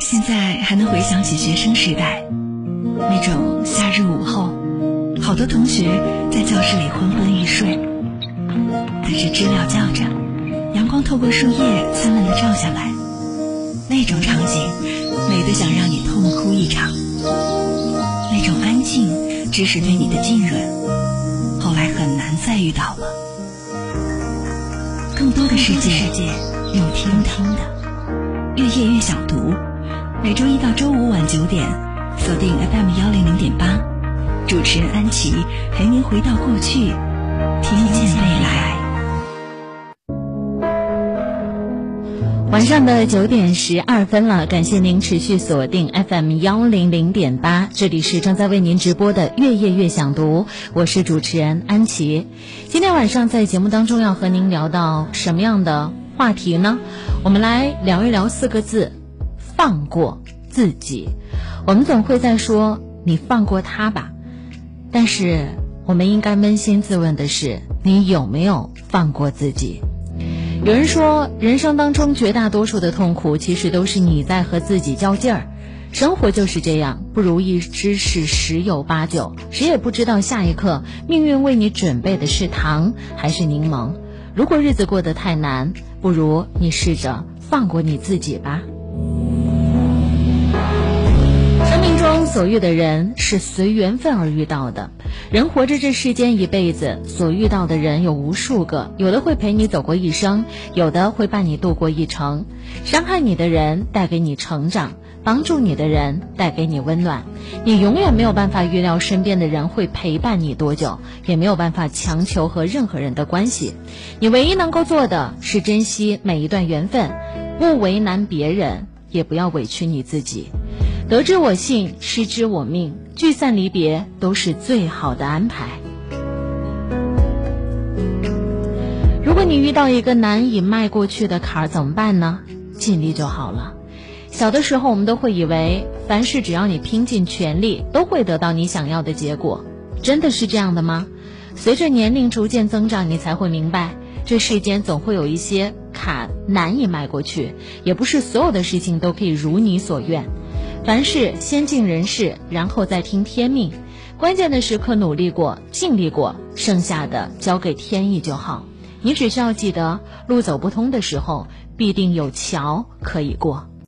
现在还能回想起学生时代，那种夏日午后，好多同学在教室里昏昏欲睡，但是知了叫着，阳光透过树叶灿烂的照下来，那种场景美得想让你痛哭一场。那种安静，只是对你的浸润，后来很难再遇到了。更多的世界，用听听的，越夜越想读。每周一到周五晚九点，锁定 FM 幺零零点八，主持人安琪陪您回到过去，听见未来。晚上的九点十二分了，感谢您持续锁定 FM 幺零零点八，这里是正在为您直播的《月夜月想读》，我是主持人安琪。今天晚上在节目当中要和您聊到什么样的话题呢？我们来聊一聊四个字。放过自己，我们总会在说你放过他吧，但是我们应该扪心自问的是，你有没有放过自己？有人说，人生当中绝大多数的痛苦，其实都是你在和自己较劲儿。生活就是这样，不如意之事十有八九，谁也不知道下一刻命运为你准备的是糖还是柠檬。如果日子过得太难，不如你试着放过你自己吧。所遇的人是随缘分而遇到的，人活着这世间一辈子，所遇到的人有无数个，有的会陪你走过一生，有的会伴你度过一程。伤害你的人带给你成长，帮助你的人带给你温暖。你永远没有办法预料身边的人会陪伴你多久，也没有办法强求和任何人的关系。你唯一能够做的是珍惜每一段缘分，不为难别人，也不要委屈你自己。得之我幸，失之我命。聚散离别都是最好的安排。如果你遇到一个难以迈过去的坎儿，怎么办呢？尽力就好了。小的时候，我们都会以为凡事只要你拼尽全力，都会得到你想要的结果。真的是这样的吗？随着年龄逐渐增长，你才会明白，这世间总会有一些坎难以迈过去，也不是所有的事情都可以如你所愿。凡事先尽人事，然后再听天命。关键的时刻努力过、尽力过，剩下的交给天意就好。你只需要记得，路走不通的时候，必定有桥可以过。